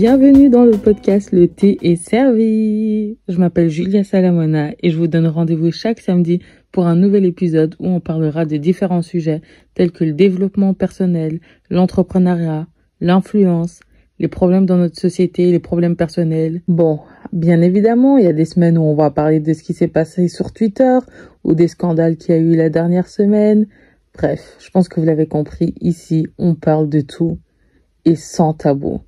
Bienvenue dans le podcast Le thé est servi. Je m'appelle Julia Salamona et je vous donne rendez-vous chaque samedi pour un nouvel épisode où on parlera de différents sujets tels que le développement personnel, l'entrepreneuriat, l'influence, les problèmes dans notre société, les problèmes personnels. Bon, bien évidemment, il y a des semaines où on va parler de ce qui s'est passé sur Twitter ou des scandales qu'il y a eu la dernière semaine. Bref, je pense que vous l'avez compris, ici, on parle de tout et sans tabou.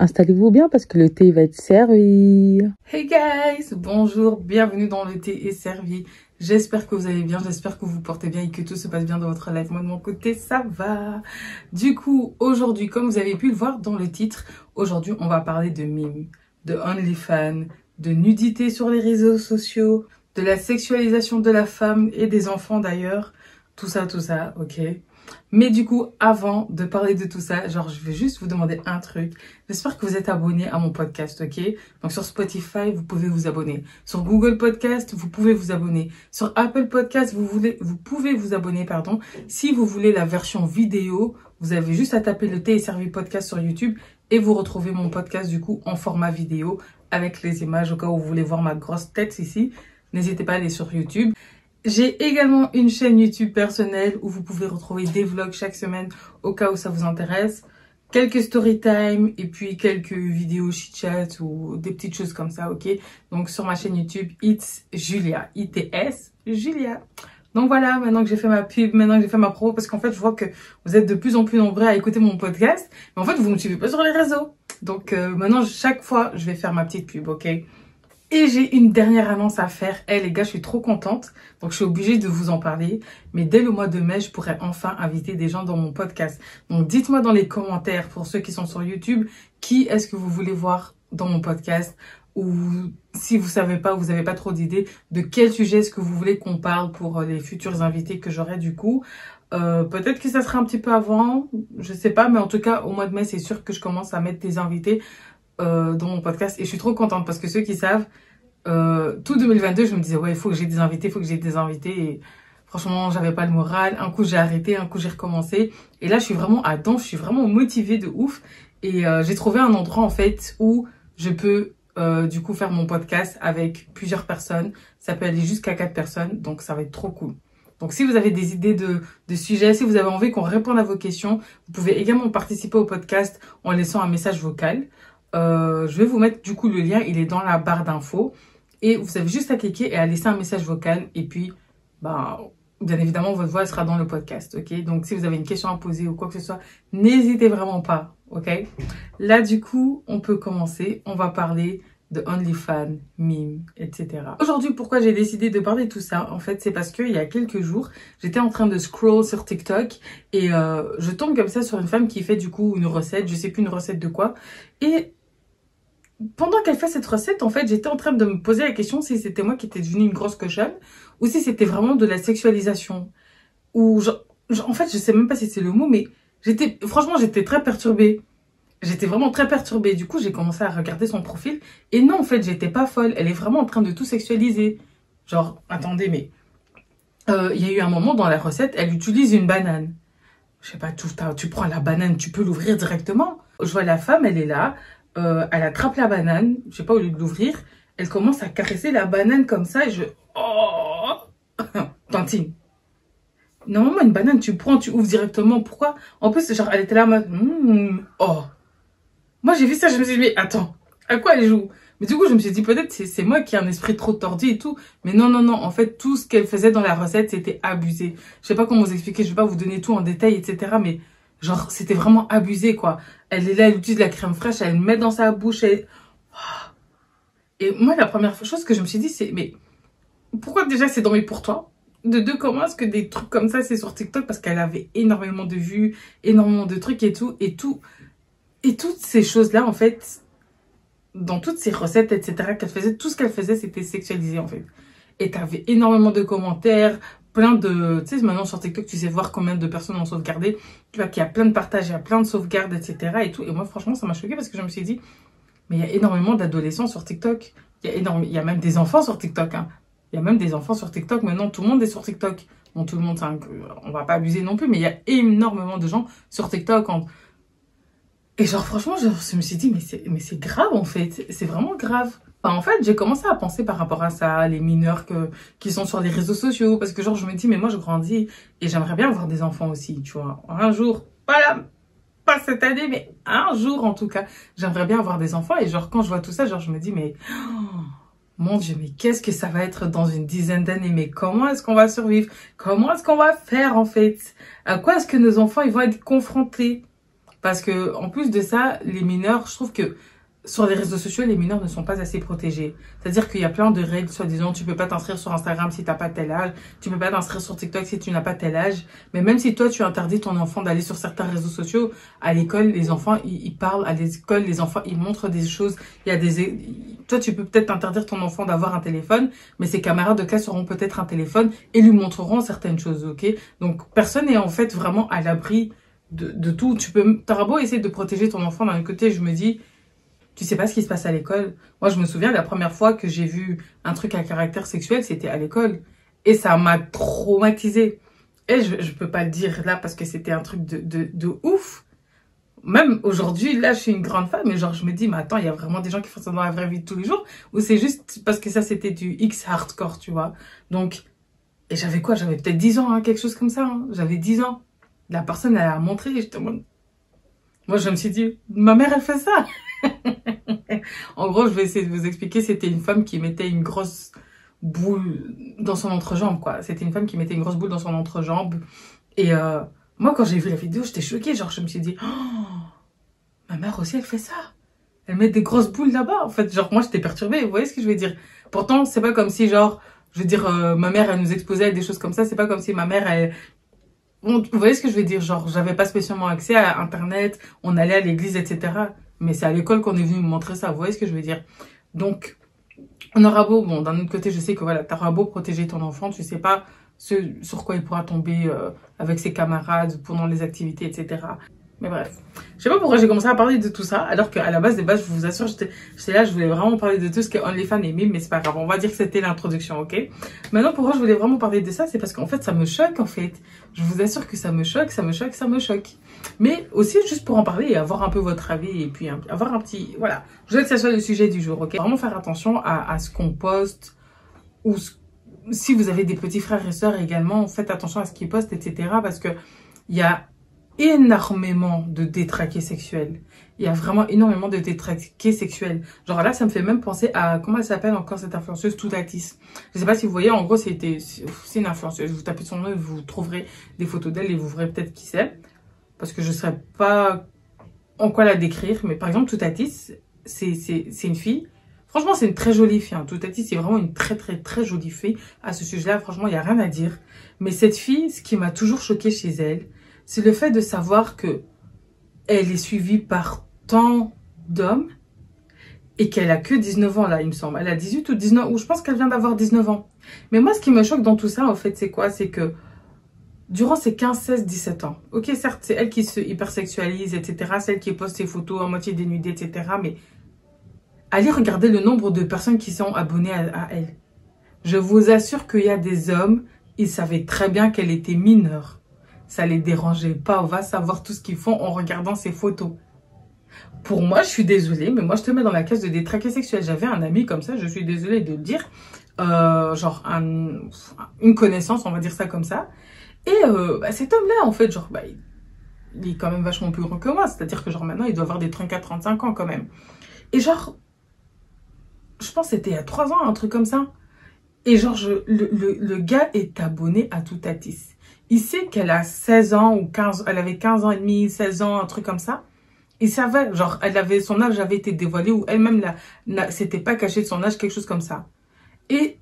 Installez-vous bien parce que le thé va être servi. Hey guys, bonjour, bienvenue dans le thé est servi. J'espère que vous allez bien, j'espère que vous portez bien et que tout se passe bien dans votre life. Moi de mon côté, ça va. Du coup, aujourd'hui, comme vous avez pu le voir dans le titre, aujourd'hui on va parler de mimes, de OnlyFans, de nudité sur les réseaux sociaux, de la sexualisation de la femme et des enfants d'ailleurs. Tout ça, tout ça, ok mais du coup, avant de parler de tout ça, genre, je vais juste vous demander un truc. J'espère que vous êtes abonné à mon podcast, ok? Donc sur Spotify, vous pouvez vous abonner. Sur Google Podcast, vous pouvez vous abonner. Sur Apple Podcast, vous, voulez, vous pouvez vous abonner, pardon. Si vous voulez la version vidéo, vous avez juste à taper le thé et podcast sur YouTube et vous retrouvez mon podcast du coup en format vidéo avec les images au cas où vous voulez voir ma grosse tête ici. N'hésitez pas à aller sur YouTube. J'ai également une chaîne YouTube personnelle où vous pouvez retrouver des vlogs chaque semaine au cas où ça vous intéresse. Quelques story time et puis quelques vidéos chit-chat ou des petites choses comme ça, ok? Donc sur ma chaîne YouTube, It's Julia, ITS Julia. Donc voilà, maintenant que j'ai fait ma pub, maintenant que j'ai fait ma pro, parce qu'en fait, je vois que vous êtes de plus en plus nombreux à écouter mon podcast, mais en fait, vous ne me suivez pas sur les réseaux. Donc euh, maintenant, chaque fois, je vais faire ma petite pub, ok? Et j'ai une dernière annonce à faire. Eh les gars, je suis trop contente. Donc je suis obligée de vous en parler. Mais dès le mois de mai, je pourrai enfin inviter des gens dans mon podcast. Donc dites-moi dans les commentaires, pour ceux qui sont sur YouTube, qui est-ce que vous voulez voir dans mon podcast? Ou si vous savez pas, vous n'avez pas trop d'idées, de quel sujet est-ce que vous voulez qu'on parle pour les futurs invités que j'aurai du coup? Euh, peut-être que ça sera un petit peu avant, je sais pas, mais en tout cas au mois de mai, c'est sûr que je commence à mettre des invités euh, dans mon podcast et je suis trop contente parce que ceux qui savent, euh, tout 2022, je me disais ouais, il faut que j'ai des invités, il faut que j'ai des invités et franchement, j'avais pas le moral. Un coup, j'ai arrêté, un coup, j'ai recommencé et là, je suis vraiment à je suis vraiment motivée de ouf et euh, j'ai trouvé un endroit en fait où je peux euh, du coup faire mon podcast avec plusieurs personnes. Ça peut aller jusqu'à quatre personnes, donc ça va être trop cool. Donc si vous avez des idées de, de sujets, si vous avez envie qu'on réponde à vos questions, vous pouvez également participer au podcast en laissant un message vocal. Euh, je vais vous mettre du coup le lien, il est dans la barre d'infos. Et vous avez juste à cliquer et à laisser un message vocal. Et puis, bah, bien évidemment, votre voix sera dans le podcast. Ok? Donc, si vous avez une question à poser ou quoi que ce soit, n'hésitez vraiment pas. Ok? Là, du coup, on peut commencer. On va parler de OnlyFans, meme, etc. Aujourd'hui, pourquoi j'ai décidé de parler de tout ça? En fait, c'est parce qu'il y a quelques jours, j'étais en train de scroll sur TikTok et euh, je tombe comme ça sur une femme qui fait du coup une recette, je sais plus une recette de quoi. Et pendant qu'elle fait cette recette, en fait, j'étais en train de me poser la question si c'était moi qui étais devenue une grosse cochonne ou si c'était vraiment de la sexualisation. Ou en fait, je sais même pas si c'est le mot, mais j'étais, franchement, j'étais très perturbée. J'étais vraiment très perturbée. Du coup, j'ai commencé à regarder son profil. Et non, en fait, j'étais pas folle. Elle est vraiment en train de tout sexualiser. Genre, attendez, mais euh, il y a eu un moment dans la recette, elle utilise une banane. Je sais pas, tu, tu prends la banane, tu peux l'ouvrir directement. Je vois la femme, elle est là, euh, elle attrape la banane, je sais pas, au lieu de l'ouvrir, elle commence à caresser la banane comme ça et je... Oh Tantine. Normalement, une banane, tu prends, tu ouvres directement. Pourquoi? En plus, genre, elle était là. Hmm, oh Moi, j'ai vu ça, je me suis dit, mais attends, à quoi elle joue? Mais du coup, je me suis dit, peut-être c'est moi qui ai un esprit trop tordu et tout. Mais non, non, non. En fait, tout ce qu'elle faisait dans la recette, c'était abusé. Je sais pas comment vous expliquer. Je vais pas vous donner tout en détail, etc. Mais Genre, c'était vraiment abusé, quoi. Elle est là, elle utilise la crème fraîche, elle met dans sa bouche. Et, et moi, la première chose que je me suis dit, c'est, mais pourquoi déjà c'est dormi pour toi? De deux, comment est-ce que des trucs comme ça, c'est sur TikTok? Parce qu'elle avait énormément de vues, énormément de trucs et tout. Et tout. Et toutes ces choses-là, en fait, dans toutes ces recettes, etc., qu'elle faisait, tout ce qu'elle faisait, c'était sexualisé, en fait. Et t'avais énormément de commentaires, plein de... Tu sais, maintenant sur TikTok, tu sais voir combien de personnes ont sauvegardé. Tu vois qu'il y a plein de partages, il y a plein de sauvegardes, etc. Et tout. Et moi, franchement, ça m'a choqué parce que je me suis dit, mais il y a énormément d'adolescents sur TikTok. Il y, a énorme... il y a même des enfants sur TikTok. Hein. Il y a même des enfants sur TikTok. Maintenant, tout le monde est sur TikTok. Bon, tout le monde, on va pas abuser non plus, mais il y a énormément de gens sur TikTok. Et genre, franchement, je, me suis dit, mais c'est grave, en fait. C'est vraiment grave. Enfin, en fait, j'ai commencé à penser par rapport à ça, les mineurs qui sont sur les réseaux sociaux, parce que genre, je me dis, mais moi, je grandis et j'aimerais bien avoir des enfants aussi, tu vois. Un jour, voilà, pas cette année, mais un jour, en tout cas, j'aimerais bien avoir des enfants. Et genre, quand je vois tout ça, genre, je me dis, mais, oh, mon Dieu, mais qu'est-ce que ça va être dans une dizaine d'années? Mais comment est-ce qu'on va survivre? Comment est-ce qu'on va faire, en fait? À quoi est-ce que nos enfants, ils vont être confrontés? Parce que, en plus de ça, les mineurs, je trouve que sur les réseaux sociaux, les mineurs ne sont pas assez protégés. C'est-à-dire qu'il y a plein de règles, soi-disant, tu peux pas t'inscrire sur Instagram si t'as pas tel âge, tu peux pas t'inscrire sur TikTok si tu n'as pas tel âge. Mais même si toi, tu interdis ton enfant d'aller sur certains réseaux sociaux, à l'école, les enfants, ils, parlent, à l'école, les enfants, ils montrent des choses. Il y a des, toi, tu peux peut-être interdire ton enfant d'avoir un téléphone, mais ses camarades de classe auront peut-être un téléphone et lui montreront certaines choses, ok? Donc, personne n'est en fait vraiment à l'abri de, de tout. Tu peux, t'auras beau essayer de protéger ton enfant d'un côté, je me dis, tu sais pas ce qui se passe à l'école. Moi, je me souviens, la première fois que j'ai vu un truc à caractère sexuel, c'était à l'école. Et ça m'a traumatisée. Et je, je peux pas le dire là parce que c'était un truc de, de, de ouf. Même aujourd'hui, là, je suis une grande femme, mais genre, je me dis, mais attends, il y a vraiment des gens qui font ça dans la vraie vie de tous les jours, ou c'est juste parce que ça, c'était du X hardcore, tu vois? Donc, et j'avais quoi? J'avais peut-être 10 ans, hein, quelque chose comme ça. Hein. J'avais 10 ans. La personne, elle a montré, et j'étais Moi, je me suis dit, ma mère, elle fait ça. En gros, je vais essayer de vous expliquer. C'était une femme qui mettait une grosse boule dans son entrejambe, quoi. C'était une femme qui mettait une grosse boule dans son entrejambe. Et euh, moi, quand j'ai vu la vidéo, j'étais choquée. Genre, je me suis dit, oh, ma mère aussi, elle fait ça. Elle met des grosses boules là-bas. En fait, genre, moi, j'étais perturbée. Vous voyez ce que je veux dire? Pourtant, c'est pas comme si, genre, je veux dire, euh, ma mère, elle nous exposait des choses comme ça. C'est pas comme si ma mère, elle, vous voyez ce que je veux dire? Genre, j'avais pas spécialement accès à Internet, on allait à l'église, etc. Mais c'est à l'école qu'on est venu me montrer ça. Vous voyez ce que je veux dire Donc, on aura beau, bon, d'un autre côté, je sais que voilà, t'auras beau protéger ton enfant, tu sais pas sur quoi il pourra tomber euh, avec ses camarades pendant les activités, etc. Mais bref, je sais pas pourquoi j'ai commencé à parler de tout ça, alors qu'à la base des bases, je vous assure, j'étais là, je voulais vraiment parler de tout ce que OnlyFans et Mime, mais c'est pas grave, on va dire que c'était l'introduction, ok? Maintenant, pourquoi je voulais vraiment parler de ça, c'est parce qu'en fait, ça me choque, en fait. Je vous assure que ça me choque, ça me choque, ça me choque. Mais aussi, juste pour en parler et avoir un peu votre avis, et puis avoir un petit... Voilà, je veux que ça soit le sujet du jour, ok? Vraiment faire attention à, ce qu'on poste, ou si vous avez des petits frères et sœurs également, faites attention à ce qu'ils postent, etc. Parce que il y a énormément de détraqués sexuels. Il y a vraiment énormément de détraqués sexuels. Genre là, ça me fait même penser à, comment elle s'appelle encore cette influenceuse, Toutatis. Je sais pas si vous voyez, en gros, c'était, c'est une influenceuse. Vous tapez son nom et vous trouverez des photos d'elle et vous verrez peut-être qui c'est. Parce que je sais pas en quoi la décrire. Mais par exemple, Toutatis, c'est, c'est, c'est une fille. Franchement, c'est une très jolie fille. Hein. Toutatis, c'est vraiment une très, très, très jolie fille. À ce sujet-là, franchement, il y a rien à dire. Mais cette fille, ce qui m'a toujours choqué chez elle, c'est le fait de savoir que elle est suivie par tant d'hommes et qu'elle a que 19 ans là, il me semble. Elle a 18 ou 19 ou je pense qu'elle vient d'avoir 19 ans. Mais moi, ce qui me choque dans tout ça, en fait, c'est quoi? C'est que durant ces 15, 16, 17 ans, ok, certes, c'est elle qui se hypersexualise, etc., celle qui poste ses photos à moitié dénudées, etc., mais allez regarder le nombre de personnes qui sont abonnées à, à elle. Je vous assure qu'il y a des hommes, ils savaient très bien qu'elle était mineure ça les dérangeait pas. On va savoir tout ce qu'ils font en regardant ces photos. Pour moi, je suis désolée, mais moi, je te mets dans la case de détraqué sexuel. J'avais un ami comme ça, je suis désolée de le dire. Euh, genre, un, une connaissance, on va dire ça comme ça. Et euh, bah, cet homme-là, en fait, genre, bah, il, est quand même vachement plus grand que moi. C'est-à-dire que, genre, maintenant, il doit avoir des 34-35 ans quand même. Et genre, je pense que c'était a 3 ans, un truc comme ça. Et genre, le, le, le, gars est abonné à Toutatis sait qu'elle a 16 ans ou 15, elle avait 15 ans et demi, 16 ans, un truc comme ça. Il savait, genre, elle avait, son âge avait été dévoilé ou elle-même s'était pas cachée de son âge, quelque chose comme ça. Et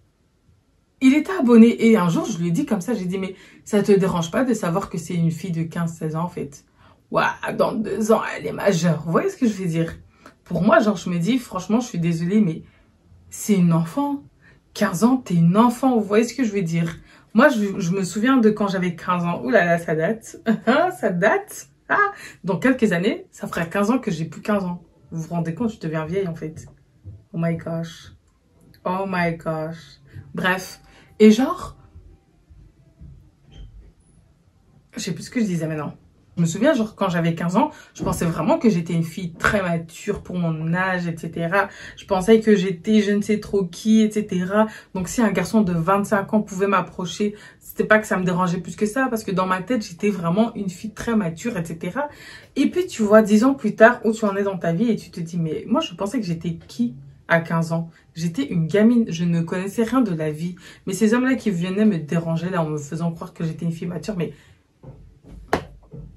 il était abonné et un jour, je lui ai dit comme ça, j'ai dit, mais ça te dérange pas de savoir que c'est une fille de 15-16 ans, en fait? Waouh, dans deux ans, elle est majeure. Vous voyez ce que je veux dire? Pour moi, genre, je me dis, franchement, je suis désolée, mais c'est une enfant. 15 ans, t'es une enfant. Vous voyez ce que je veux dire? Moi, je, me souviens de quand j'avais 15 ans. Ouh là là, ça date. ça date. Ah, dans quelques années, ça fera 15 ans que j'ai plus 15 ans. Vous vous rendez compte, je deviens vieille en fait. Oh my gosh. Oh my gosh. Bref. Et genre, je sais plus ce que je disais maintenant. Je me souviens, genre, quand j'avais 15 ans, je pensais vraiment que j'étais une fille très mature pour mon âge, etc. Je pensais que j'étais je ne sais trop qui, etc. Donc, si un garçon de 25 ans pouvait m'approcher, c'était pas que ça me dérangeait plus que ça, parce que dans ma tête, j'étais vraiment une fille très mature, etc. Et puis, tu vois, 10 ans plus tard, où tu en es dans ta vie et tu te dis, mais moi, je pensais que j'étais qui à 15 ans? J'étais une gamine, je ne connaissais rien de la vie. Mais ces hommes-là qui venaient me déranger là en me faisant croire que j'étais une fille mature, mais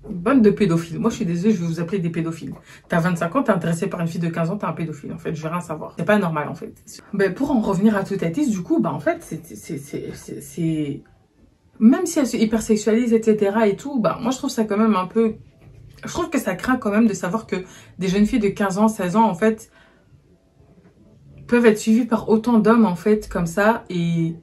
Bonne de pédophiles. Moi, je suis désolée, je vais vous appeler des pédophiles. T'as 25 ans, t'es intéressé par une fille de 15 ans, t'es un pédophile, en fait. Je veux rien savoir. C'est pas normal, en fait. Ben, pour en revenir à Toutatis, du coup, bah, en fait, c'est... Même si elle se hypersexualise, etc. et tout, bah, moi, je trouve ça quand même un peu... Je trouve que ça craint quand même de savoir que des jeunes filles de 15 ans, 16 ans, en fait, peuvent être suivies par autant d'hommes, en fait, comme ça, et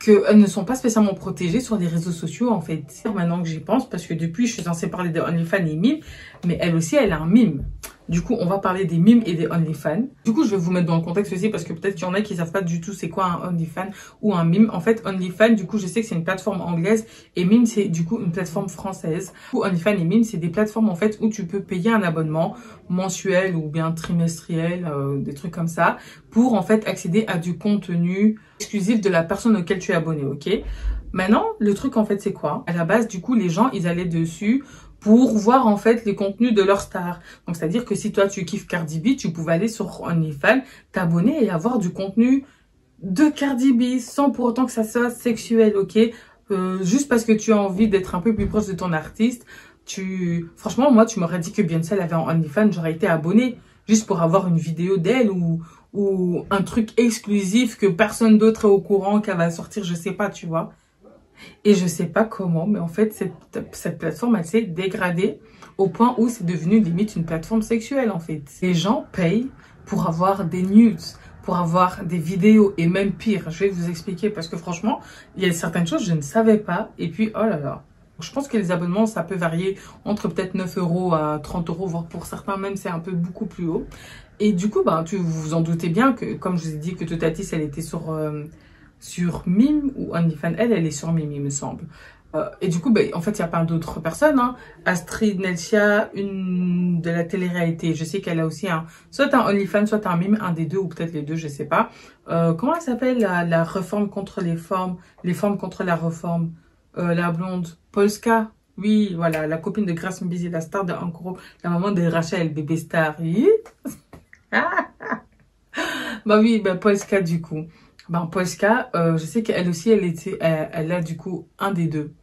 qu'elles ne sont pas spécialement protégées sur les réseaux sociaux en fait. Maintenant que j'y pense, parce que depuis je suis censée parler de OnlyFans et mime, mais elle aussi elle a un mime. Du coup, on va parler des mimes et des OnlyFans. Du coup, je vais vous mettre dans le contexte aussi parce que peut-être qu'il y en a qui savent pas du tout c'est quoi un OnlyFans ou un mime. En fait, OnlyFans, du coup, je sais que c'est une plateforme anglaise et mime, c'est du coup une plateforme française. Du coup, OnlyFans et mime, c'est des plateformes en fait où tu peux payer un abonnement mensuel ou bien trimestriel, euh, des trucs comme ça, pour en fait accéder à du contenu exclusif de la personne auquel tu es abonné, ok? Maintenant, le truc en fait c'est quoi? À la base, du coup, les gens, ils allaient dessus pour voir en fait les contenus de leur star. Donc c'est-à-dire que si toi tu kiffes Cardi B, tu pouvais aller sur OnlyFans, t'abonner et avoir du contenu de Cardi B sans pour autant que ça soit sexuel, ok? Euh, Juste parce que tu as envie d'être un peu plus proche de ton artiste. Tu, franchement, moi, tu m'aurais dit que Beyoncé avait un OnlyFans, j'aurais été abonné juste pour avoir une vidéo d'elle ou ou un truc exclusif que personne d'autre est au courant qu'elle va sortir, je sais pas, tu vois. Et je sais pas comment, mais en fait, cette, cette plateforme, elle s'est dégradée au point où c'est devenu limite une plateforme sexuelle, en fait. Les gens payent pour avoir des nudes, pour avoir des vidéos, et même pire, je vais vous expliquer, parce que franchement, il y a certaines choses je ne savais pas, et puis, oh là là. Je pense que les abonnements, ça peut varier entre peut-être 9 euros à 30 euros, voire pour certains même, c'est un peu beaucoup plus haut. Et du coup, bah, tu vous en doutez bien que, comme je vous ai dit que Totatis, elle était sur... Euh, sur Mime ou OnlyFans? Elle, elle est sur Mime, il me semble. Euh, et du coup, ben, en fait, il y a pas d'autres personnes. Hein. Astrid Nelsia, une de la télé-réalité. Je sais qu'elle a aussi un, soit un OnlyFans, soit un Mime, un des deux, ou peut-être les deux, je sais pas. Euh, comment elle s'appelle la, la réforme contre les formes, les formes contre la réforme, euh, la blonde, Polska? Oui, voilà, la copine de Grace Mbizi, la star de Ankoro, la maman de Rachel, bébé star. bah oui, ben Polska du coup. Ben, Polska, euh, je sais qu'elle aussi, elle était, elle, a du coup un des deux.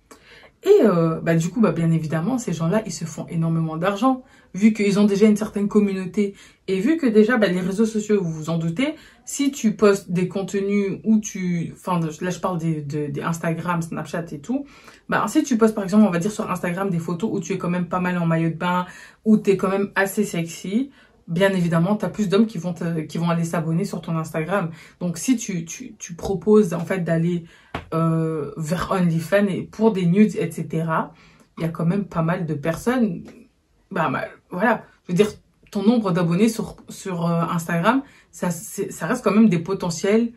Et euh, bah, du coup, bah, bien évidemment, ces gens-là, ils se font énormément d'argent, vu qu'ils ont déjà une certaine communauté. Et vu que déjà, bah, les réseaux sociaux, vous vous en doutez, si tu postes des contenus où tu... Enfin, là, je parle des, des Instagram, Snapchat et tout. Bah, si tu postes, par exemple, on va dire sur Instagram, des photos où tu es quand même pas mal en maillot de bain, où tu es quand même assez sexy, bien évidemment, tu as plus d'hommes qui vont qui vont aller s'abonner sur ton Instagram. Donc, si tu, tu, proposes en fait d'aller euh, vers OnlyFans et pour des nudes, etc., il y a quand même pas mal de personnes. Bah, bah voilà, je veux dire, ton nombre d'abonnés sur, sur euh, Instagram, ça, ça reste quand même des potentiels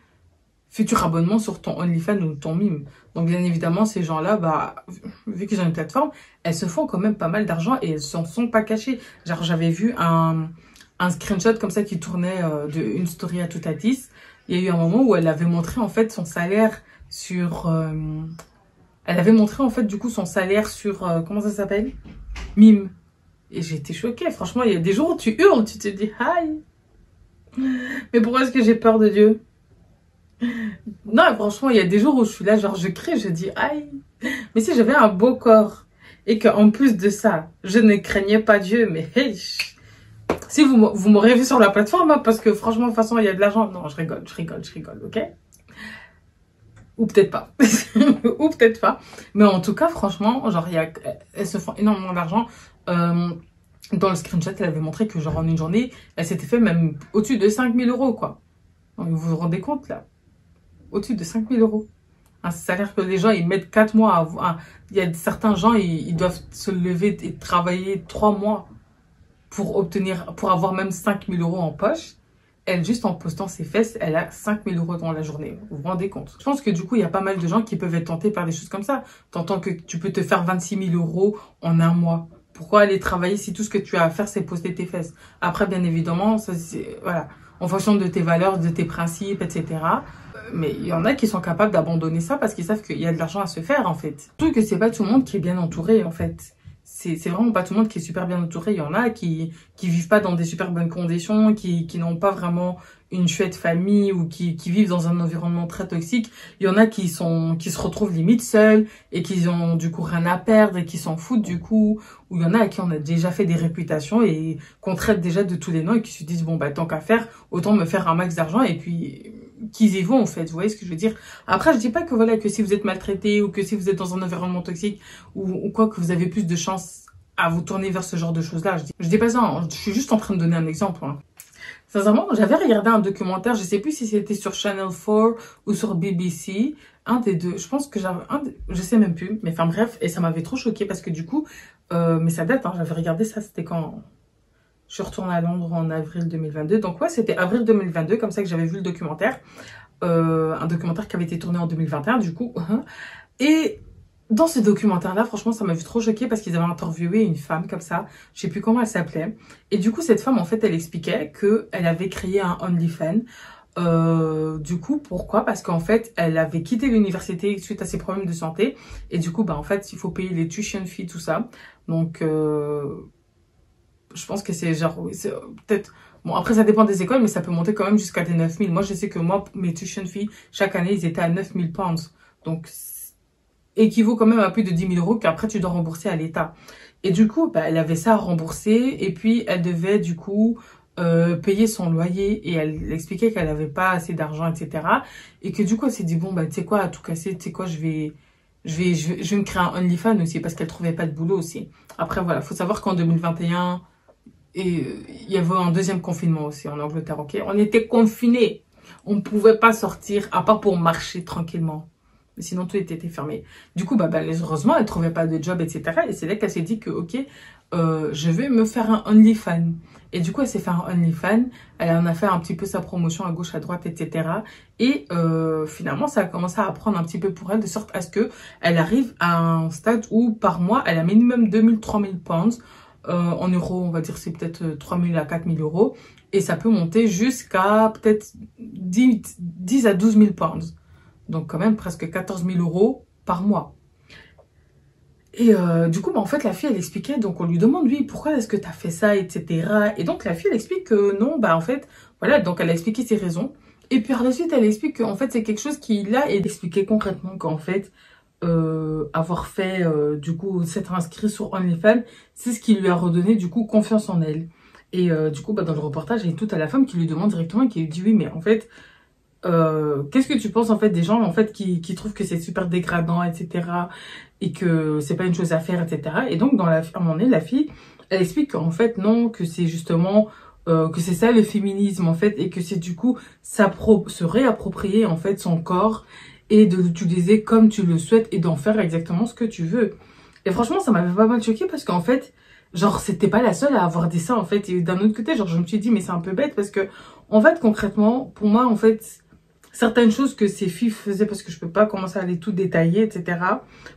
futurs abonnements sur ton OnlyFans ou ton Mime. Donc, bien évidemment, ces gens-là, bah, vu qu'ils ont une plateforme, elles se font quand même pas mal d'argent et elles s'en sont pas cachées. Genre, j'avais vu un un screenshot comme ça qui tournait euh, de une story à tout à 10. Il y a eu un moment où elle avait montré en fait son salaire sur... Euh, elle avait montré en fait du coup son salaire sur... Euh, comment ça s'appelle? Mime. Et été choquée. Franchement, il y a des jours où tu hurles, tu te dis aïe. Mais pourquoi est-ce que j'ai peur de Dieu? Non, franchement, il y a des jours où je suis là, genre je crie, je dis aïe. Mais si j'avais un beau corps et qu'en plus de ça, je ne craignais pas Dieu, mais hey, si vous, vous m'aurez vu sur la plateforme, hein, parce que franchement, de toute façon, il y a de l'argent. Non, je rigole, je rigole, je rigole, ok? Ou peut-être pas. Ou peut-être pas. Mais en tout cas, franchement, genre, y elles se font énormément d'argent. Euh, dans le screenshot, elle avait montré que genre en une journée, elle s'était fait même au-dessus de 5000 euros, quoi. vous vous rendez compte, là? Au-dessus de 5000 euros. Un salaire que les gens, ils mettent 4 mois à... Il y a certains gens, ils, ils doivent se lever et travailler 3 mois pour obtenir, pour avoir même 5000 euros en poche. elle, juste en postant ses fesses, elle a 5000 euros dans la journée. Vous vous rendez compte? Je pense que du coup, il y a pas mal de gens qui peuvent être tentés par des choses comme ça. T'entends que tu peux te faire 26 000 euros en un mois. Pourquoi aller travailler si tout ce que tu as à faire, c'est poster tes fesses? Après, bien évidemment, ça, voilà, en fonction de tes valeurs, de tes principes, etc. Mais il y en a qui sont capables d'abandonner ça parce qu'ils savent qu'il y a de l'argent à se faire, en fait. Surtout que c'est pas tout le monde qui est bien entouré, en fait c'est vraiment pas tout le monde qui est super bien entouré. Il y en a qui qui vivent pas dans des super bonnes conditions, qui qui n'ont pas vraiment une chouette famille ou qui qui vivent dans un environnement très toxique. Il y en a qui sont qui se retrouvent limite seuls et qui ont du coup rien à perdre et qui s'en foutent du coup. Ou il y en a à qui on a déjà fait des réputations et qu'on traite déjà de tous les noms et qui se disent bon bah tant qu'à faire, autant me faire un max d'argent et puis qu'ils y vont en fait, vous voyez ce que je veux dire? Après, je dis pas que voilà que si vous êtes maltraité ou que si vous êtes dans un environnement toxique ou, quoi que vous avez plus de chance à vous tourner vers ce genre de choses-là. Je dis, je dis pas ça, hein. je suis juste en train de donner un exemple. Hein. Sincèrement, j'avais regardé un documentaire, je sais plus si c'était sur Channel 4 ou sur BBC, un des deux. Je pense que j'avais un, je sais même plus, mais enfin bref, et ça m'avait trop choqué parce que du coup, euh, mais ça date, hein, j'avais regardé ça, c'était quand? Je suis retournée à Londres en avril 2022. Donc ouais, c'était avril 2022, comme ça que j'avais vu le documentaire. Euh, un documentaire qui avait été tourné en 2021 du coup. Et dans ce documentaire-là, franchement, ça m'a vu trop choquée parce qu'ils avaient interviewé une femme comme ça. Je sais plus comment elle s'appelait. Et du coup, cette femme, en fait, elle expliquait qu'elle avait créé un OnlyFans. Euh, du coup, pourquoi? Parce qu'en fait, elle avait quitté l'université suite à ses problèmes de santé. Et du coup, bah, en fait, il faut payer les tuition fees, tout ça. Donc, euh, je pense que c'est genre, peut-être... Bon, après, ça dépend des écoles, mais ça peut monter quand même jusqu'à des 9000. Moi, je sais que moi, mes tuition fees, chaque année, ils étaient à 9000 pounds. Donc, équivaut quand même à plus de 10 000 euros qu'après, tu dois rembourser à l'État. Et du coup, bah, elle avait ça à rembourser. Et puis, elle devait, du coup, euh, payer son loyer. Et elle expliquait qu'elle n'avait pas assez d'argent, etc. Et que du coup, elle s'est dit, bon, bah, tu sais quoi, à tout casser, tu sais quoi, je vais... Je vais, je vais, je vais me créer un OnlyFans aussi parce qu'elle trouvait pas de boulot aussi. Après, voilà, faut savoir qu'en 2021, et euh, il y avait un deuxième confinement aussi en Angleterre, ok? On était confinés. On ne pouvait pas sortir, à part pour marcher tranquillement. Mais sinon, tout était fermé. Du coup, bah, bah, heureusement, elle ne trouvait pas de job, etc. Et c'est là qu'elle s'est dit que, ok, euh, je vais me faire un OnlyFans. Et du coup, elle s'est fait un OnlyFans. Elle en a fait un petit peu sa promotion à gauche, à droite, etc. Et euh, finalement, ça a commencé à apprendre un petit peu pour elle, de sorte à ce que elle arrive à un stade où, par mois, elle a minimum 2000, 3000 pounds euh, en euros, on va dire c'est peut-être 3 000 à 4 000 euros. Et ça peut monter jusqu'à peut-être 10, 10 à 12 000 pounds. Donc quand même presque 14 000 euros par mois. Et euh, du coup, bah, en fait, la fille, elle expliquait, donc on lui demande, oui, pourquoi est-ce que tu as fait ça, etc. Et donc la fille, elle explique que non, bah en fait, voilà, donc elle a expliqué ses raisons. Et puis par la suite, elle explique qu'en fait, c'est quelque chose qui, là, est expliqué concrètement qu'en fait, euh, avoir fait euh, du coup s'être inscrit sur OnlyFans, c'est ce qui lui a redonné du coup confiance en elle. Et euh, du coup, bah, dans le reportage, il y a tout à la femme qui lui demande directement et qui lui dit oui, mais en fait, qu'est-ce que tu penses en fait des gens en fait qui, qui trouvent que c'est super dégradant, etc. et que c'est pas une chose à faire, etc. Et donc dans la, à un moment donné, la fille, elle explique qu'en fait non, que c'est justement que c'est ça le féminisme en fait et que c'est du coup se réapproprier en fait son corps et de l'utiliser comme tu le souhaites et d'en faire exactement ce que tu veux. Et franchement, ça m'avait pas mal choqué parce qu'en fait, genre, c'était pas la seule à avoir dit ça, en fait. Et d'un autre côté, genre, je me suis dit, mais c'est un peu bête parce que, en fait, concrètement, pour moi, en fait, certaines choses que ces filles faisaient, parce que je peux pas commencer à aller tout détailler, etc.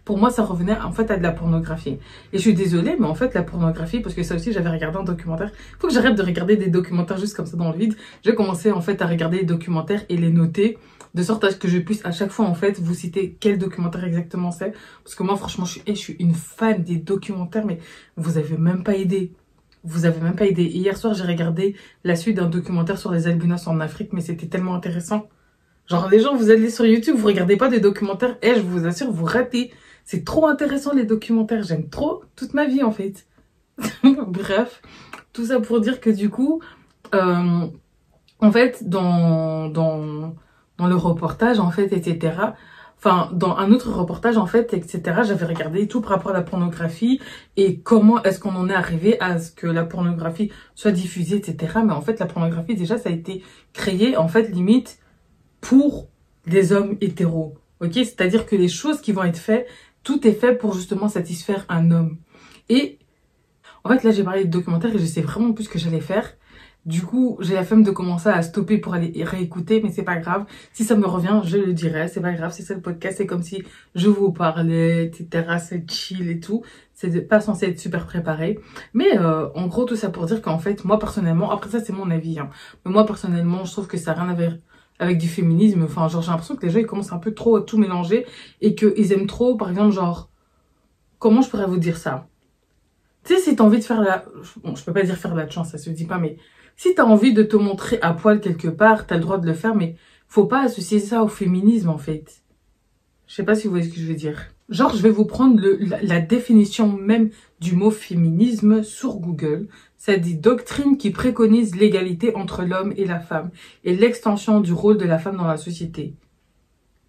Pour moi, ça revenait en fait à de la pornographie. Et je suis désolée, mais en fait, la pornographie, parce que ça aussi, j'avais regardé un documentaire. Faut que j'arrête de regarder des documentaires juste comme ça dans le vide. J'ai commencé en fait à regarder les documentaires et les noter de sorte à ce que je puisse à chaque fois en fait vous citer quel documentaire exactement c'est parce que moi franchement je suis, je suis une fan des documentaires mais vous avez même pas aidé vous avez même pas aidé hier soir j'ai regardé la suite d'un documentaire sur les albinos en Afrique mais c'était tellement intéressant genre les gens vous allez sur YouTube vous regardez pas des documentaires et je vous assure vous ratez c'est trop intéressant les documentaires j'aime trop toute ma vie en fait bref tout ça pour dire que du coup euh, en fait dans dans dans le reportage, en fait, etc. Enfin, dans un autre reportage, en fait, etc. J'avais regardé tout par rapport à la pornographie et comment est-ce qu'on en est arrivé à ce que la pornographie soit diffusée, etc. Mais en fait, la pornographie, déjà, ça a été créé, en fait, limite, pour des hommes hétéros. Ok? C'est-à-dire que les choses qui vont être faites, tout est fait pour justement satisfaire un homme. Et en fait, là, j'ai parlé de documentaire et je sais vraiment plus ce que j'allais faire. Du coup, j'ai la flemme de commencer à stopper pour aller réécouter, mais c'est pas grave. Si ça me revient, je le dirai. C'est pas grave, c'est ça le podcast. C'est comme si je vous parlais, etc. C'est chill et tout. C'est pas censé être super préparé. Mais euh, en gros, tout ça pour dire qu'en fait, moi personnellement, après ça c'est mon avis, hein, mais moi personnellement, je trouve que ça n'a rien à voir avec du féminisme. Enfin, genre j'ai l'impression que les gens ils commencent un peu trop à tout mélanger et qu'ils aiment trop, par exemple, genre, comment je pourrais vous dire ça? Tu sais, si t'as envie de faire la... Bon, je peux pas dire faire la chance, ça se dit pas, mais si t'as envie de te montrer à poil quelque part, t'as le droit de le faire, mais faut pas associer ça au féminisme, en fait. Je sais pas si vous voyez ce que je veux dire. Genre, je vais vous prendre le, la, définition même du mot féminisme sur Google. Ça dit doctrine qui préconise l'égalité entre l'homme et la femme et l'extension du rôle de la femme dans la société.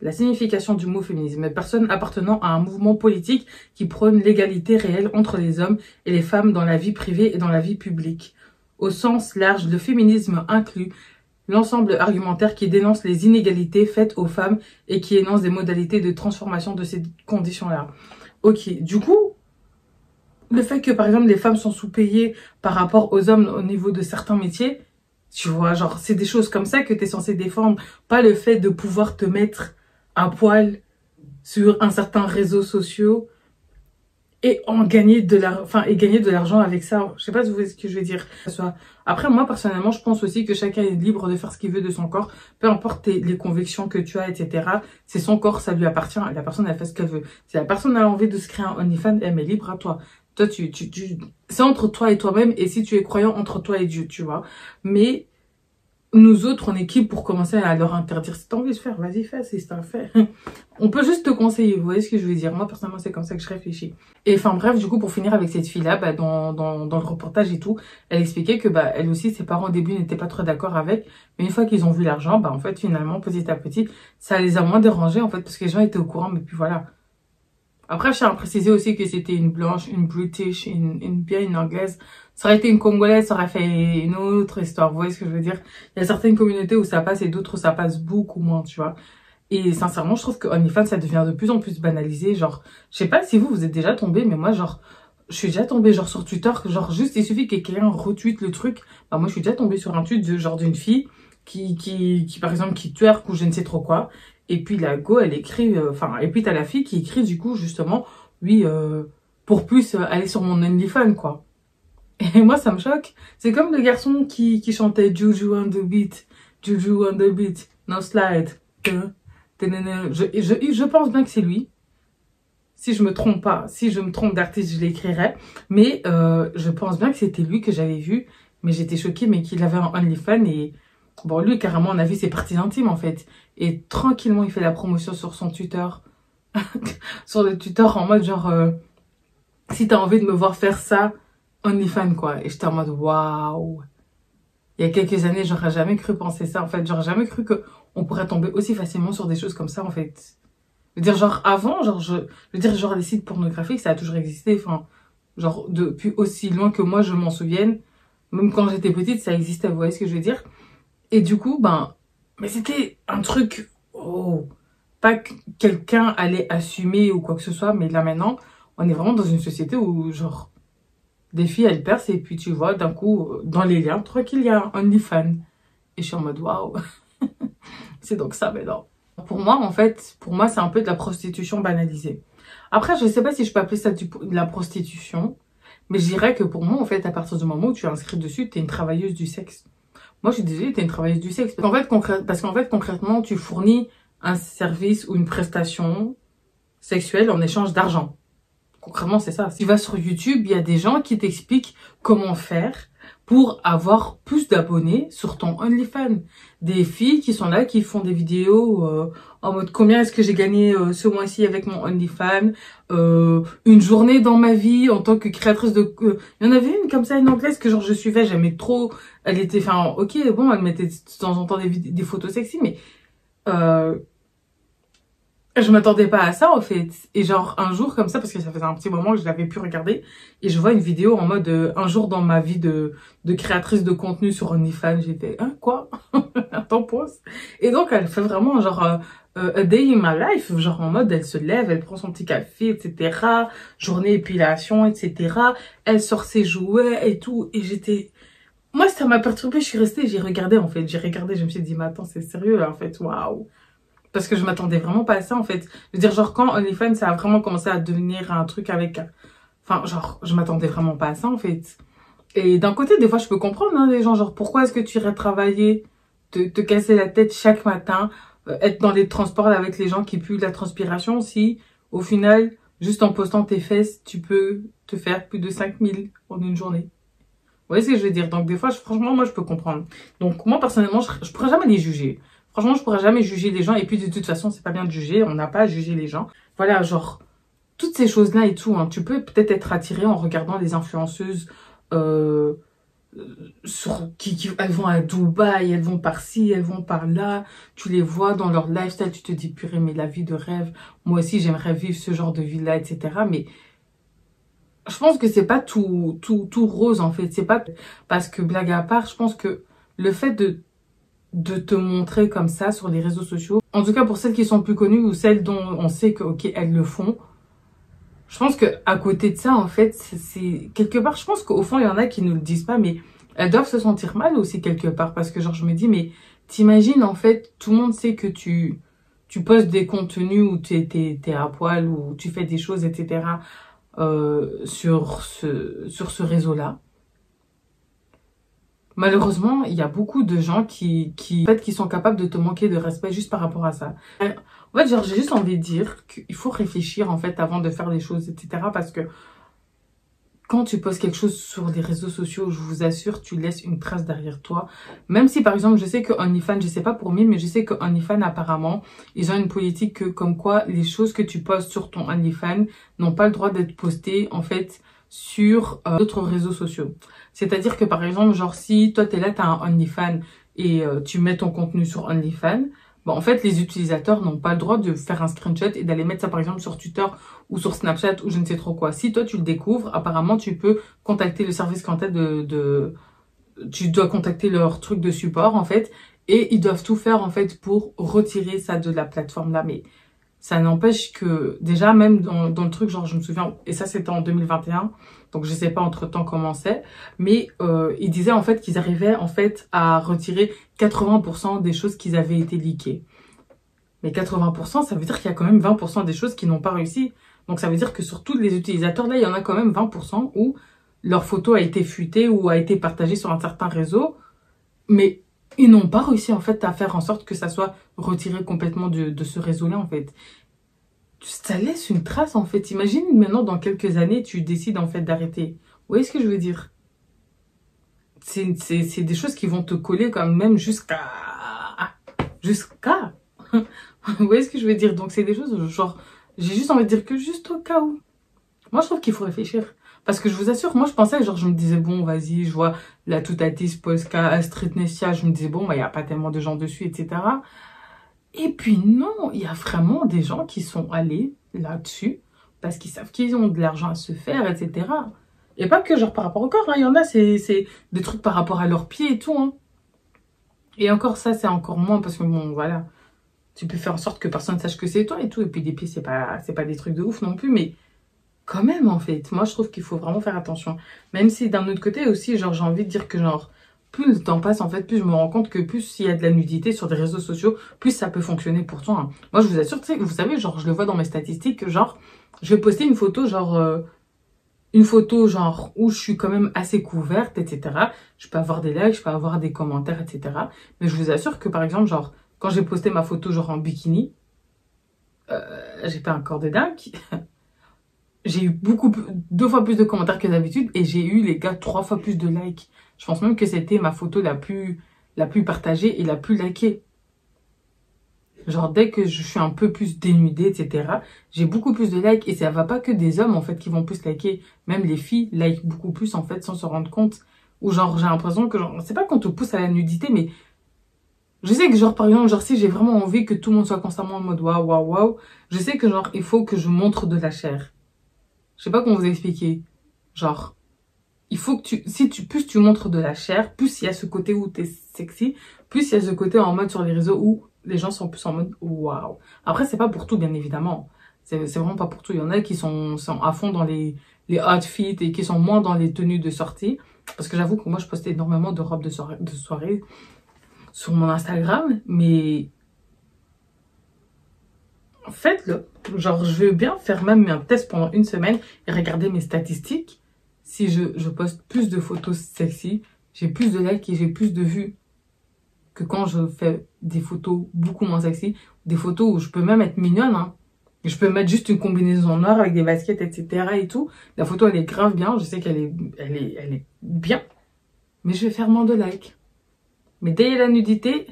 La signification du mot féminisme est personne appartenant à un mouvement politique qui prône l'égalité réelle entre les hommes et les femmes dans la vie privée et dans la vie publique. Au sens large, le féminisme inclut l'ensemble argumentaire qui dénonce les inégalités faites aux femmes et qui énonce des modalités de transformation de ces conditions-là. Ok, du coup, le fait que par exemple les femmes sont sous-payées par rapport aux hommes au niveau de certains métiers, tu vois, genre c'est des choses comme ça que tu es censé défendre, pas le fait de pouvoir te mettre à poil sur un certain réseau social et en gagner de l'argent, enfin, et gagner de l'argent avec ça. Je sais pas si vous voyez ce que je veux dire. Après, moi, personnellement, je pense aussi que chacun est libre de faire ce qu'il veut de son corps. Peu importe les convictions que tu as, etc. C'est son corps, ça lui appartient. La personne, elle fait ce qu'elle veut. Si la personne a envie de se créer un OnlyFans, elle est libre à toi. Toi, tu, tu, tu... c'est entre toi et toi-même. Et si tu es croyant, entre toi et Dieu, tu vois. Mais, nous autres, on est qui pour commencer à leur interdire Si t'as envie de faire, vas-y, fais, c'est un fait. on peut juste te conseiller, vous voyez ce que je veux dire Moi, personnellement, c'est comme ça que je réfléchis. Et enfin, bref, du coup, pour finir avec cette fille-là, bah, dans, dans, dans le reportage et tout, elle expliquait que, bah, elle aussi, ses parents au début n'étaient pas trop d'accord avec, mais une fois qu'ils ont vu l'argent, bah, en fait, finalement, petit à petit, ça les a moins dérangés, en fait, parce que les gens étaient au courant, mais puis voilà. Après, je tiens à préciser aussi que c'était une blanche, une british, une, une bien une anglaise. Ça aurait été une congolaise, ça aurait fait une autre histoire. Vous voyez ce que je veux dire? Il y a certaines communautés où ça passe et d'autres où ça passe beaucoup moins, tu vois. Et sincèrement, je trouve que OnlyFans, ça devient de plus en plus banalisé. Genre, je sais pas si vous, vous êtes déjà tombé, mais moi, genre, je suis déjà tombée genre sur Twitter, genre juste il suffit que quelqu'un retweet le truc. Bah moi je suis déjà tombée sur un tweet de genre d'une fille qui, qui, qui par exemple qui twerk ou je ne sais trop quoi. Et puis la go, elle écrit, euh, enfin, et puis t'as la fille qui écrit du coup justement, oui, euh, pour plus euh, aller sur mon OnlyFans, quoi. Et moi, ça me choque. C'est comme le garçon qui, qui chantait Juju on the beat, Juju on the beat, no slide. Je, je, je pense bien que c'est lui. Si je me trompe pas, si je me trompe d'artiste, je l'écrirai. Mais euh, je pense bien que c'était lui que j'avais vu. Mais j'étais choquée, mais qu'il avait un OnlyFans et Bon, lui, carrément, on a vu ses parties intimes, en fait. Et tranquillement, il fait la promotion sur son Twitter. sur le Twitter, en mode genre, euh, si t'as envie de me voir faire ça, OnlyFans, quoi. Et j'étais en mode, waouh. Il y a quelques années, j'aurais jamais cru penser ça, en fait. J'aurais jamais cru que on pourrait tomber aussi facilement sur des choses comme ça, en fait. Je veux dire, genre, avant, genre, je, je veux dire, genre, les sites pornographiques, ça a toujours existé. Enfin, genre, depuis aussi loin que moi, je m'en souvienne. Même quand j'étais petite, ça existait, vous voyez ce que je veux dire et du coup, ben, mais c'était un truc, oh, pas que quelqu'un allait assumer ou quoi que ce soit, mais là maintenant, on est vraiment dans une société où, genre, des filles, elles percent et puis tu vois, d'un coup, dans les liens, qu'il y a un OnlyFans. Et je suis en mode, waouh, c'est donc ça maintenant. Pour moi, en fait, pour moi, c'est un peu de la prostitution banalisée. Après, je sais pas si je peux appeler ça de la prostitution, mais je dirais que pour moi, en fait, à partir du moment où tu es inscrit dessus, tu es une travailleuse du sexe. Moi, je suis désolée, t'es une travailleuse du sexe. Fait, parce qu'en fait, concrètement, tu fournis un service ou une prestation sexuelle en échange d'argent. Concrètement, c'est ça. Si tu vas sur YouTube, il y a des gens qui t'expliquent comment faire pour avoir plus d'abonnés sur ton OnlyFans. Des filles qui sont là, qui font des vidéos euh, en mode combien est-ce que j'ai gagné euh, ce mois-ci avec mon OnlyFans, euh, une journée dans ma vie en tant que créatrice de... Il y en avait une comme ça, une anglaise que genre je suivais, j'aimais trop. Elle était, enfin ok, bon, elle mettait de temps en temps des, des photos sexy, mais je m'attendais pas à ça en fait. Et genre un jour comme ça, parce que ça faisait un petit moment que je l'avais pu regarder, et je vois une vidéo en mode euh, un jour dans ma vie de, de créatrice de contenu sur OnlyFans. J'étais, hein, quoi? Attends, pause. Et donc elle fait vraiment genre euh, euh, a day in my life, genre en mode elle se lève, elle prend son petit café, etc. Journée épilation, etc. Elle sort ses jouets et tout. Et j'étais... moi, ça m'a perturbée. Je suis restée, j'ai regardé, en fait. J'ai regardé, je me suis dit, mais attends, c'est sérieux, en fait. Waouh. Parce que je m'attendais vraiment pas à ça, en fait. Je veux dire, genre, quand OnlyFans, ça a vraiment commencé à devenir un truc avec... Enfin, genre, je m'attendais vraiment pas à ça, en fait. Et d'un côté, des fois, je peux comprendre, hein, les gens, genre, pourquoi est-ce que tu irais travailler, te, te casser la tête chaque matin, euh, être dans les transports avec les gens qui puent la transpiration, si, au final, juste en postant tes fesses, tu peux te faire plus de 5000 en une journée. Vous voyez ce que je veux dire? Donc des fois, franchement, moi, je peux comprendre. Donc moi, personnellement, je, je pourrais jamais les juger. Franchement, je pourrais jamais juger les gens. Et puis de toute façon, c'est pas bien de juger. On n'a pas à juger les gens. Voilà, genre, toutes ces choses-là et tout. Hein, tu peux peut-être être attiré en regardant des influenceuses euh, qui, elles vont à Dubaï, elles vont par-ci, elles vont par-là. Tu les vois dans leur lifestyle, tu te dis, purée, mais la vie de rêve. Moi aussi, j'aimerais vivre ce genre de vie-là, etc. Mais je pense que c'est pas tout, tout, tout rose en fait. C'est pas parce que blague à part, je pense que le fait de, de te montrer comme ça sur les réseaux sociaux, en tout cas pour celles qui sont plus connues ou celles dont on sait que ok elles le font, je pense que à côté de ça en fait c'est quelque part, je pense qu'au fond il y en a qui ne le disent pas, mais elles doivent se sentir mal aussi quelque part parce que genre je me dis mais t'imagines en fait tout le monde sait que tu tu postes des contenus où tu es, es, à poil ou tu fais des choses etc euh, sur ce, sur ce réseau-là. Malheureusement, il y a beaucoup de gens qui, qui, en fait, qui sont capables de te manquer de respect juste par rapport à ça. En fait, genre, j'ai juste envie de dire qu'il faut réfléchir, en fait, avant de faire les choses, etc. Parce que quand tu poses quelque chose sur les réseaux sociaux, je vous assure, tu laisses une trace derrière toi. Même si, par exemple, je sais que OnlyFans, je sais pas pour moi, mais je sais que OnlyFans, apparemment, ils ont une politique que, comme quoi les choses que tu postes sur ton OnlyFans n'ont pas le droit d'être postées, en fait, sur euh, d'autres réseaux sociaux. C'est-à-dire que, par exemple, genre, si toi, t'es là, t'as un OnlyFans et euh, tu mets ton contenu sur OnlyFans, Bon, en fait, les utilisateurs n'ont pas le droit de faire un screenshot et d'aller mettre ça, par exemple, sur Twitter ou sur Snapchat ou je ne sais trop quoi. Si toi, tu le découvres, apparemment, tu peux contacter le service clientèle de, de... Tu dois contacter leur truc de support, en fait, et ils doivent tout faire, en fait, pour retirer ça de la plateforme-là. Mais ça n'empêche que, déjà, même dans, le truc, genre, je me souviens, et ça, c'était en 2021, donc je sais pas entre temps comment c'est, mais euh, ils disaient en fait qu'ils arrivaient en fait à retirer 80% des choses qui avaient été leakées. Mais 80%, ça veut dire qu'il y a quand même 20% des choses qui n'ont pas réussi. Donc ça veut dire que sur tous les utilisateurs, là, il y en a quand même 20% où leur photo a été fuitée ou a été partagée sur un certain réseau, mais ils n'ont pas réussi en fait à faire en sorte que ça soit retiré complètement de, de ce réseau-là en fait ça laisse une trace en fait. Imagine maintenant dans quelques années, tu décides en fait d'arrêter. Vous voyez ce que je veux dire? C'est des choses qui vont te coller quand même jusqu'à... Jusqu'à... Vous voyez ce que je veux dire? Donc c'est des choses genre... J'ai juste envie de dire que juste au cas où. Moi je trouve qu'il faut réfléchir. Parce que je vous assure, moi je pensais, genre je me disais, bon vas-y, je vois la Toutatis, Polska, Astrid Nestia, je me disais, bon, bah, il n'y a pas tellement de gens dessus, etc. Et puis non, il y a vraiment des gens qui sont allés là-dessus parce qu'ils savent qu'ils ont de l'argent à se faire, etc. Et pas que genre par rapport au corps, hein. il y en a, c'est des trucs par rapport à leurs pieds et tout. Hein. Et encore ça, c'est encore moins parce que bon, voilà, tu peux faire en sorte que personne ne sache que c'est toi et tout. Et puis des pieds, c'est pas, pas des trucs de ouf non plus, mais quand même en fait, moi je trouve qu'il faut vraiment faire attention. Même si d'un autre côté aussi, genre j'ai envie de dire que genre plus le temps passe, en fait, plus je me rends compte que plus s'il y a de la nudité sur des réseaux sociaux, plus ça peut fonctionner pour toi. Hein. Moi, je vous assure, tu sais, vous savez, genre, je le vois dans mes statistiques, que genre, je vais poster une photo, genre, euh, une photo, genre, où je suis quand même assez couverte, etc. Je peux avoir des likes, je peux avoir des commentaires, etc. Mais je vous assure que, par exemple, genre, quand j'ai posté ma photo, genre, en bikini, euh, j'ai pas un corps de dingue. j'ai eu beaucoup, deux fois plus de commentaires que d'habitude et j'ai eu, les gars, trois fois plus de likes. Je pense même que c'était ma photo la plus, la plus partagée et la plus likée. Genre, dès que je suis un peu plus dénudée, etc., j'ai beaucoup plus de likes. Et ça va pas que des hommes, en fait, qui vont plus liker. Même les filles like beaucoup plus, en fait, sans se rendre compte. Ou genre, j'ai l'impression que, genre, c'est pas qu'on te pousse à la nudité, mais je sais que, genre, par exemple, genre, si j'ai vraiment envie que tout le monde soit constamment en mode waouh, waouh, waouh, je sais que, genre, il faut que je montre de la chair. Je sais pas comment vous expliquer. Genre, il faut que tu, si tu, plus tu montres de la chair, plus il y a ce côté où tu es sexy, plus il y a ce côté en mode sur les réseaux où les gens sont plus en mode waouh. Après, c'est pas pour tout, bien évidemment. C'est vraiment pas pour tout. Il y en a qui sont, à fond dans les, les outfits et qui sont moins dans les tenues de sortie. Parce que j'avoue que moi, je postais énormément de robes de soirée sur mon Instagram, mais faites-le. Genre, je veux bien faire même un test pendant une semaine et regarder mes statistiques. Si je, poste plus de photos sexy, j'ai plus de likes et j'ai plus de vues que quand je fais des photos beaucoup moins sexy. Des photos où je peux même être mignonne, hein. Je peux mettre juste une combinaison noire avec des baskets, etc. et tout. La photo, elle est grave bien. Je sais qu'elle est, elle est, elle est bien. Mais je vais faire moins de likes. Mais dès la nudité,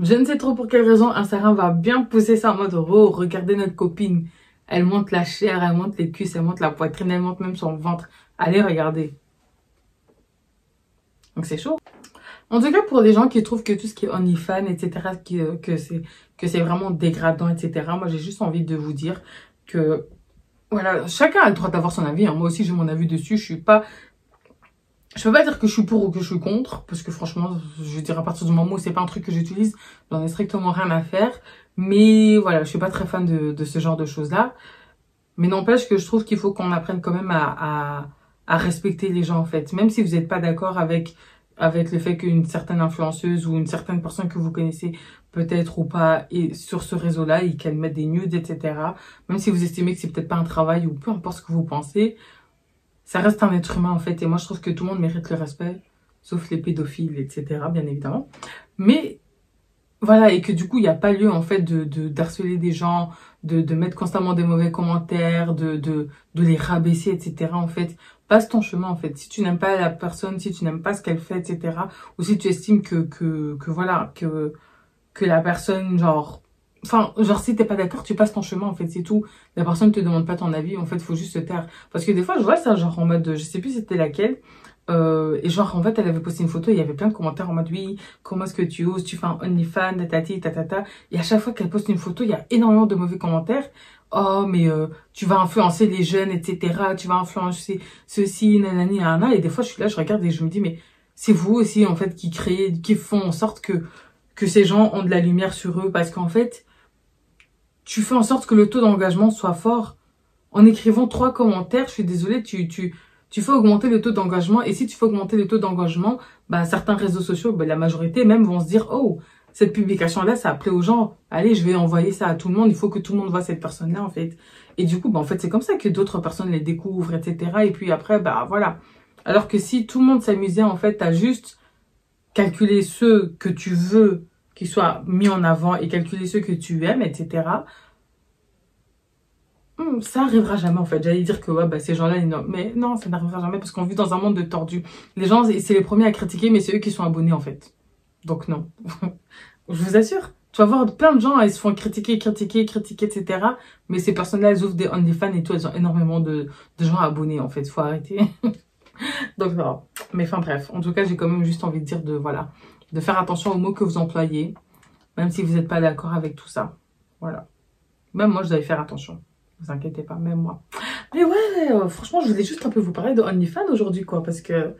je ne sais trop pour quelle raison, Instagram va bien pousser ça en mode, oh, regardez notre copine. Elle monte la chair, elle monte les cuisses, elle monte la poitrine, elle monte même son ventre. Allez, regardez. Donc c'est chaud. En tout cas, pour les gens qui trouvent que tout ce qui est OnlyFans, etc., euh, que c'est que c'est vraiment dégradant, etc., moi, j'ai juste envie de vous dire que, voilà, chacun a le droit d'avoir son avis. Hein. Moi aussi, j'ai mon avis dessus. Je suis pas je peux pas dire que je suis pour ou que je suis contre, parce que franchement, je veux dire, à partir du moment où c'est pas un truc que j'utilise, j'en ai strictement rien à faire. Mais voilà, je suis pas très fan de, de ce genre de choses-là. Mais n'empêche que je trouve qu'il faut qu'on apprenne quand même à, à, à, respecter les gens, en fait. Même si vous n'êtes pas d'accord avec, avec le fait qu'une certaine influenceuse ou une certaine personne que vous connaissez peut-être ou pas est sur ce réseau-là et qu'elle met des nudes, etc. Même si vous estimez que c'est peut-être pas un travail ou peu importe ce que vous pensez, ça reste un être humain en fait. Et moi, je trouve que tout le monde mérite le respect, sauf les pédophiles, etc. Bien évidemment. Mais voilà, et que du coup, il n'y a pas lieu en fait de, d'harceler des gens, de, de mettre constamment des mauvais commentaires, de, de, de les rabaisser, etc. En fait, passe ton chemin en fait. Si tu n'aimes pas la personne, si tu n'aimes pas ce qu'elle fait, etc. Ou si tu estimes que, que, que voilà, que, que la personne, genre, Enfin, genre, si t'es pas d'accord, tu passes ton chemin, en fait, c'est tout. La personne te demande pas ton avis, en fait, faut juste se taire. Parce que des fois, je vois ça, genre, en mode, je sais plus c'était laquelle. Euh, et genre, en fait, elle avait posté une photo, il y avait plein de commentaires en mode, oui, comment est-ce que tu oses, tu fais un OnlyFans, tatati, tatata. Et à chaque fois qu'elle poste une photo, il y a énormément de mauvais commentaires. Oh, mais euh, tu vas influencer les jeunes, etc. Tu vas influencer ceci, nanani, nanana. Et des fois, je suis là, je regarde et je me dis, mais c'est vous aussi, en fait, qui créez, qui font en sorte que, que ces gens ont de la lumière sur eux. Parce qu'en fait, tu fais en sorte que le taux d'engagement soit fort. En écrivant trois commentaires, je suis désolée, tu, tu, tu fais augmenter le taux d'engagement. Et si tu fais augmenter le taux d'engagement, bah, certains réseaux sociaux, bah, la majorité même vont se dire, oh, cette publication-là, ça a plu aux gens. Allez, je vais envoyer ça à tout le monde. Il faut que tout le monde voit cette personne-là, en fait. Et du coup, bah, en fait, c'est comme ça que d'autres personnes les découvrent, etc. Et puis après, bah, voilà. Alors que si tout le monde s'amusait, en fait, à juste calculer ceux que tu veux qui soit mis en avant et calculer ceux que tu aimes, etc. Hmm, ça arrivera jamais en fait. J'allais dire que ouais, bah, ces gens-là, mais non, ça n'arrivera jamais parce qu'on vit dans un monde de tordus. Les gens, c'est les premiers à critiquer, mais c'est eux qui sont abonnés en fait. Donc non. Je vous assure. Tu vas voir plein de gens, ils se font critiquer, critiquer, critiquer, etc. Mais ces personnes-là, elles ouvrent des OnlyFans et tout, elles ont énormément de, de gens abonnés en fait. Faut arrêter. Donc voilà. Mais enfin bref, en tout cas, j'ai quand même juste envie de dire de voilà de faire attention aux mots que vous employez, même si vous n'êtes pas d'accord avec tout ça. Voilà. Même moi, je y faire attention. Vous inquiétez pas, même moi. Mais ouais, euh, franchement, je voulais juste un peu vous parler de OnlyFans aujourd'hui, quoi, parce que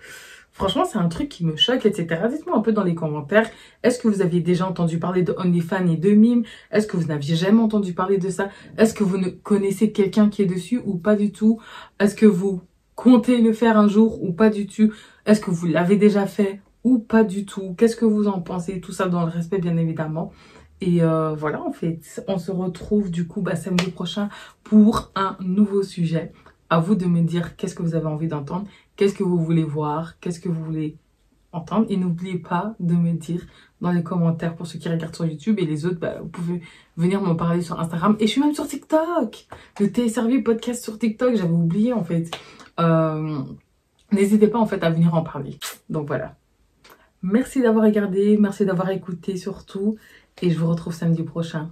franchement, c'est un truc qui me choque, etc. Dites-moi un peu dans les commentaires, est-ce que vous aviez déjà entendu parler de OnlyFans et de Mime Est-ce que vous n'aviez jamais entendu parler de ça? Est-ce que vous ne connaissez quelqu'un qui est dessus ou pas du tout? Est-ce que vous comptez le faire un jour ou pas du tout? Est-ce que vous l'avez déjà fait? Ou pas du tout Qu'est-ce que vous en pensez? Tout ça dans le respect, bien évidemment. Et euh, voilà, en fait, on se retrouve du coup bah, samedi prochain pour un nouveau sujet. À vous de me dire qu'est-ce que vous avez envie d'entendre, qu'est-ce que vous voulez voir, qu'est-ce que vous voulez entendre. Et n'oubliez pas de me dire dans les commentaires pour ceux qui regardent sur YouTube et les autres, bah, vous pouvez venir m'en parler sur Instagram. Et je suis même sur TikTok Le Téléservice Podcast sur TikTok, j'avais oublié en fait. Euh, n'hésitez pas en fait à venir en parler. Donc voilà. Merci d'avoir regardé, merci d'avoir écouté surtout. Et je vous retrouve samedi prochain.